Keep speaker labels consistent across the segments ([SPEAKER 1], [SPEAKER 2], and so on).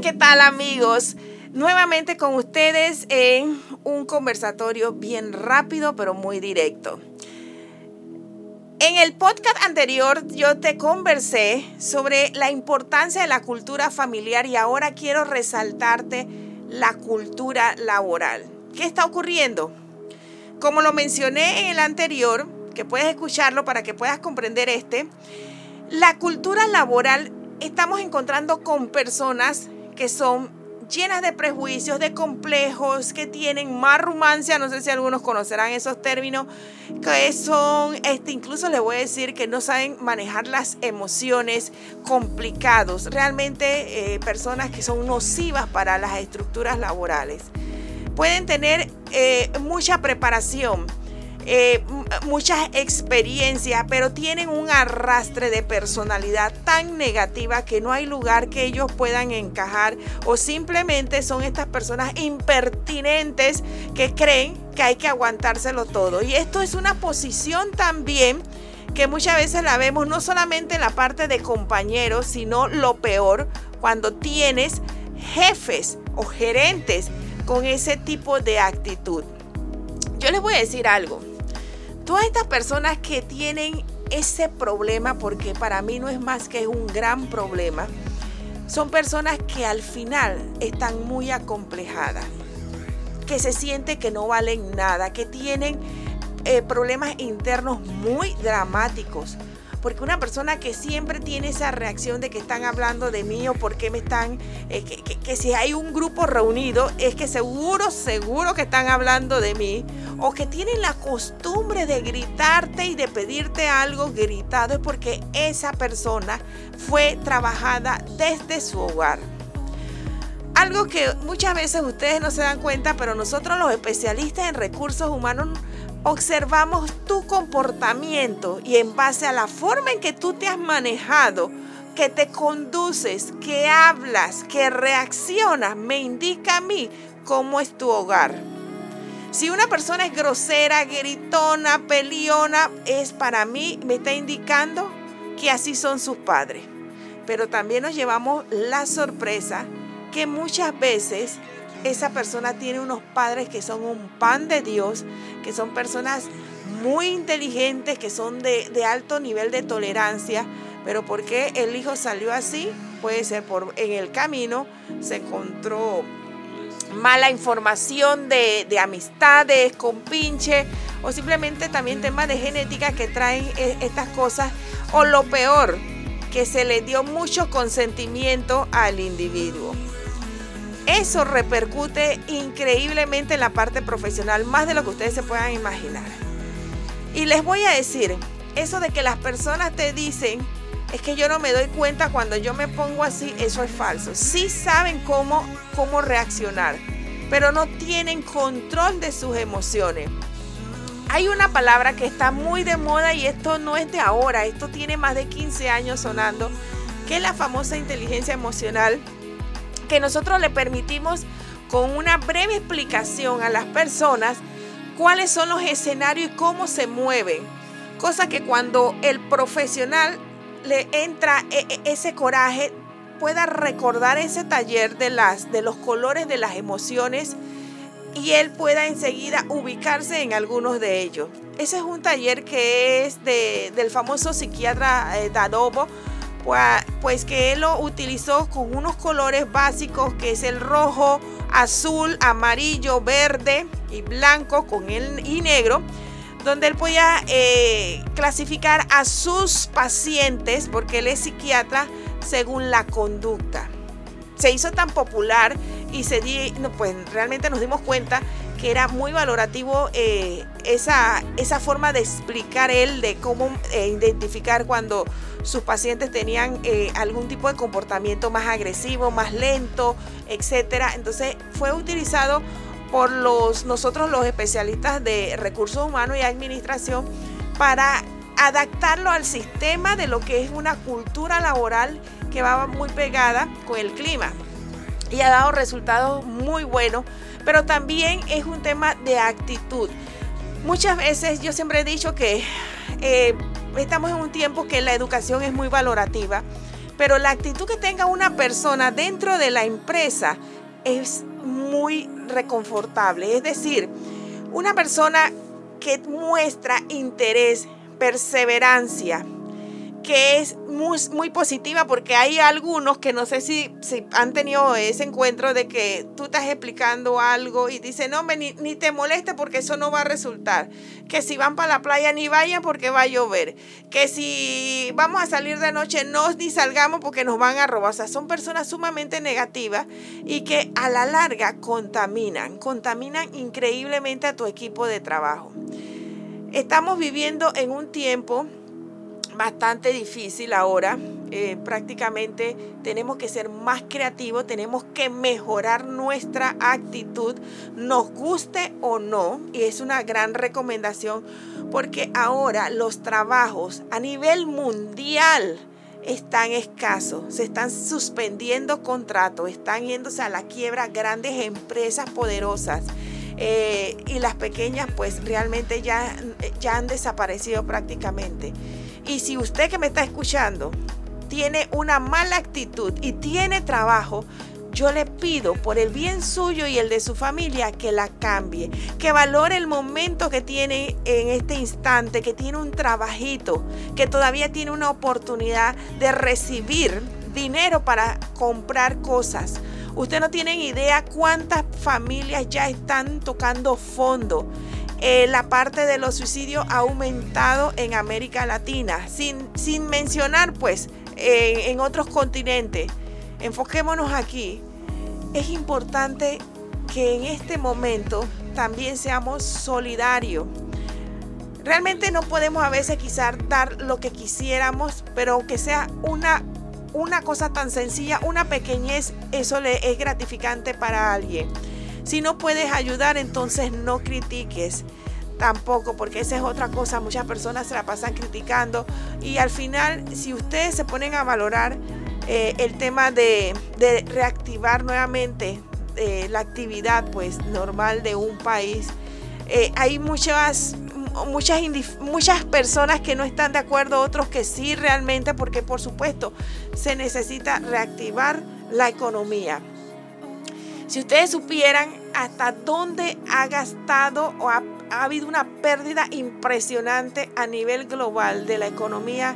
[SPEAKER 1] ¿qué tal amigos? Nuevamente con ustedes en un conversatorio bien rápido pero muy directo. En el podcast anterior yo te conversé sobre la importancia de la cultura familiar y ahora quiero resaltarte la cultura laboral. ¿Qué está ocurriendo? Como lo mencioné en el anterior, que puedes escucharlo para que puedas comprender este, la cultura laboral estamos encontrando con personas que son llenas de prejuicios, de complejos, que tienen más rumancia, no sé si algunos conocerán esos términos, que son, este, incluso les voy a decir que no saben manejar las emociones complicados, realmente eh, personas que son nocivas para las estructuras laborales. Pueden tener eh, mucha preparación, eh, muchas experiencias, pero tienen un arrastre de personalidad tan negativa que no hay lugar que ellos puedan encajar o simplemente son estas personas impertinentes que creen que hay que aguantárselo todo. Y esto es una posición también que muchas veces la vemos no solamente en la parte de compañeros, sino lo peor, cuando tienes jefes o gerentes con ese tipo de actitud. Yo les voy a decir algo. Todas estas personas que tienen ese problema, porque para mí no es más que un gran problema, son personas que al final están muy acomplejadas, que se sienten que no valen nada, que tienen eh, problemas internos muy dramáticos porque una persona que siempre tiene esa reacción de que están hablando de mí o porque me están, eh, que, si hay un grupo reunido, es que seguro, seguro que están hablando de mí, o que tienen la costumbre de gritarte y de pedirte algo gritado, es porque esa persona fue trabajada desde su hogar. Algo que muchas veces ustedes no se dan cuenta, pero nosotros los especialistas en recursos humanos observamos tu comportamiento y en base a la forma en que tú te has manejado, que te conduces, que hablas, que reaccionas, me indica a mí cómo es tu hogar. Si una persona es grosera, gritona, peliona, es para mí, me está indicando que así son sus padres. Pero también nos llevamos la sorpresa que muchas veces esa persona tiene unos padres que son un pan de Dios, que son personas muy inteligentes, que son de, alto nivel de tolerancia, pero ¿por qué el hijo salió así? Puede ser por en el camino se encontró mala información de, de amistades, pinche o simplemente también temas de genética que traen e, estas cosas, o lo peor, que se le dio mucho consentimiento al individuo. Eso repercute increíblemente en la parte profesional, más de lo que ustedes se puedan imaginar. Y les voy a decir, eso de que las personas te dicen, es que yo no me doy cuenta cuando yo me pongo así, eso es falso. Sí saben cómo, cómo reaccionar, pero no tienen control de sus emociones. Hay una palabra que está muy de moda y esto no es de ahora, esto tiene más de 15 años sonando, que es la famosa inteligencia emocional que nosotros le permitimos con una breve explicación a las personas cuáles son los escenarios y cómo se mueven. Cosa que cuando el profesional le entra e, e, ese coraje, pueda recordar ese taller de, las, de los colores de las emociones y él pueda enseguida ubicarse en algunos de ellos. Ese es un taller que es de, del famoso psiquiatra eh, Dadobo, pues que él lo utilizó con unos colores básicos que es el rojo, azul, amarillo, verde y blanco con el y negro, donde él podía eh, clasificar a sus pacientes, porque él es psiquiatra, según la conducta. Se hizo tan popular y se di, pues realmente nos dimos cuenta que era muy valorativo eh, esa, esa forma de explicar él de cómo eh, identificar cuando sus pacientes tenían eh, algún tipo de comportamiento más agresivo, más lento, etcétera. Entonces fue utilizado por los, nosotros los especialistas de recursos humanos y administración para adaptarlo al sistema de lo que es una cultura laboral que va muy pegada con el clima y ha dado resultados muy buenos, pero también es un tema de actitud. Muchas veces yo siempre he dicho que eh, estamos en un tiempo que la educación es muy valorativa, pero la actitud que tenga una persona dentro de la empresa es muy reconfortable. Es decir, una persona que muestra interés, perseverancia, que es muy, muy, positiva porque hay algunos que no sé si, si, han tenido ese encuentro de que tú estás explicando algo y dicen, no, ni, ni te moleste porque eso no va a resultar. Que si van para la playa ni vayan porque va a llover. Que si vamos a salir de noche no ni salgamos porque nos van a robar. O sea, son personas sumamente negativas y que a la larga contaminan, contaminan increíblemente a tu equipo de trabajo. Estamos viviendo en un tiempo bastante difícil ahora. Eh, prácticamente tenemos que ser más creativos, tenemos que mejorar nuestra actitud, nos guste o no, y es una gran recomendación porque ahora los trabajos a nivel mundial están escasos, se están suspendiendo contratos, están yéndose a la quiebra grandes empresas poderosas. Eh, y las pequeñas pues realmente ya, ya han desaparecido prácticamente. Y si usted que me está escuchando tiene una mala actitud y tiene trabajo, yo le pido por el bien suyo y el de su familia que la cambie, que valore el momento que tiene en este instante, que tiene un trabajito, que todavía tiene una oportunidad de recibir dinero para comprar cosas. Usted no tiene idea cuántas familias ya están tocando fondo eh, la parte de los suicidios ha aumentado en América Latina, sin, sin mencionar pues en otros continentes. Enfoquémonos aquí. Es importante que en este momento también seamos solidarios. Realmente no podemos a veces quizás dar lo que quisiéramos, pero aunque sea una, una cosa tan sencilla, una pequeñez, eso le es gratificante para alguien. Si no puedes ayudar, entonces no critiques tampoco, porque esa es otra cosa. Muchas personas se la pasan criticando y al final, si ustedes se ponen a valorar eh, el tema de, reactivar nuevamente eh, la actividad pues normal de un país, eh, hay muchas muchas, muchas personas que no están de acuerdo, otros que sí realmente, porque por supuesto se necesita reactivar la economía. Si ustedes supieran hasta dónde ha gastado o ha, habido una pérdida impresionante a nivel global de la economía,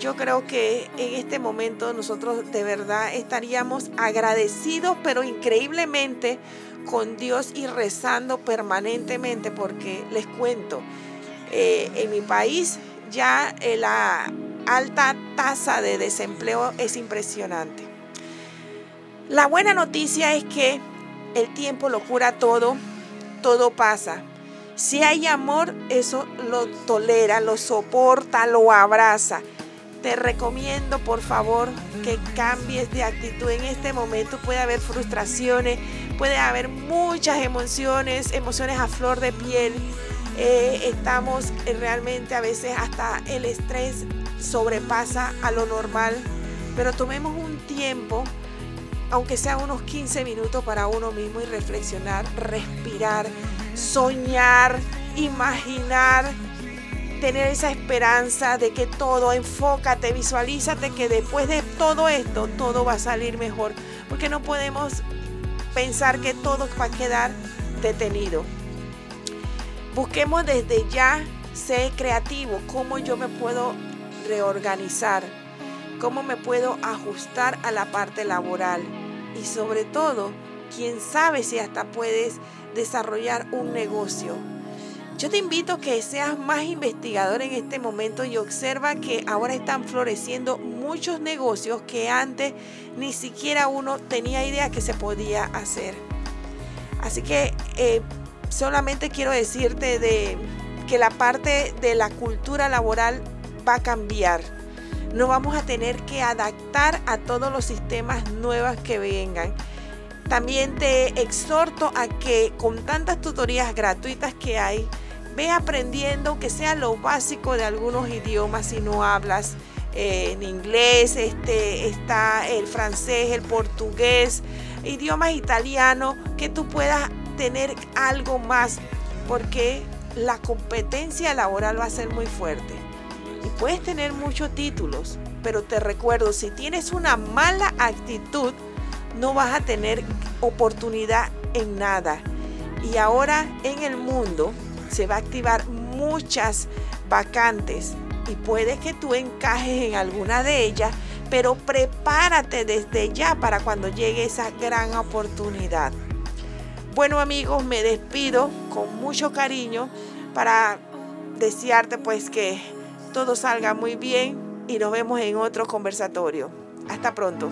[SPEAKER 1] yo creo que en este momento nosotros de verdad estaríamos agradecidos, pero increíblemente con Dios y rezando permanentemente, porque les cuento, eh, en mi país ya eh, la alta tasa de desempleo es impresionante. La buena noticia es que el tiempo lo cura todo, todo pasa. Si hay amor, eso lo tolera, lo soporta, lo abraza. Te recomiendo, por favor, que cambies de actitud. En este momento puede haber frustraciones, puede haber muchas emociones, emociones a flor de piel. Eh, estamos realmente a veces hasta el estrés sobrepasa a lo normal, pero tomemos un tiempo aunque sea unos 15 minutos para uno mismo y reflexionar, respirar, soñar, imaginar, tener esa esperanza de que todo, enfócate, visualízate que después de todo esto todo va a salir mejor, porque no podemos pensar que todo va a quedar detenido. Busquemos desde ya ser creativo, cómo yo me puedo reorganizar, cómo me puedo ajustar a la parte laboral y sobre todo, quién sabe si hasta puedes desarrollar un negocio. Yo te invito a que seas más investigador en este momento y observa que ahora están floreciendo muchos negocios que antes ni siquiera uno tenía idea que se podía hacer. Así que eh, solamente quiero decirte de que la parte de la cultura laboral va a cambiar no vamos a tener que adaptar a todos los sistemas nuevos que vengan. También te exhorto a que con tantas tutorías gratuitas que hay, ve aprendiendo que sea lo básico de algunos idiomas si no hablas eh, en inglés, este, está el francés, el portugués, idiomas italianos, que tú puedas tener algo más, porque la competencia laboral va a ser muy fuerte Puedes tener muchos títulos, pero te recuerdo, si tienes una mala actitud, no vas a tener oportunidad en nada. Y ahora en el mundo se va a activar muchas vacantes y puede que tú encajes en alguna de ellas, pero prepárate desde ya para cuando llegue esa gran oportunidad. Bueno amigos, me despido con mucho cariño para desearte pues que todo salga muy bien y nos vemos en otro conversatorio. Hasta pronto.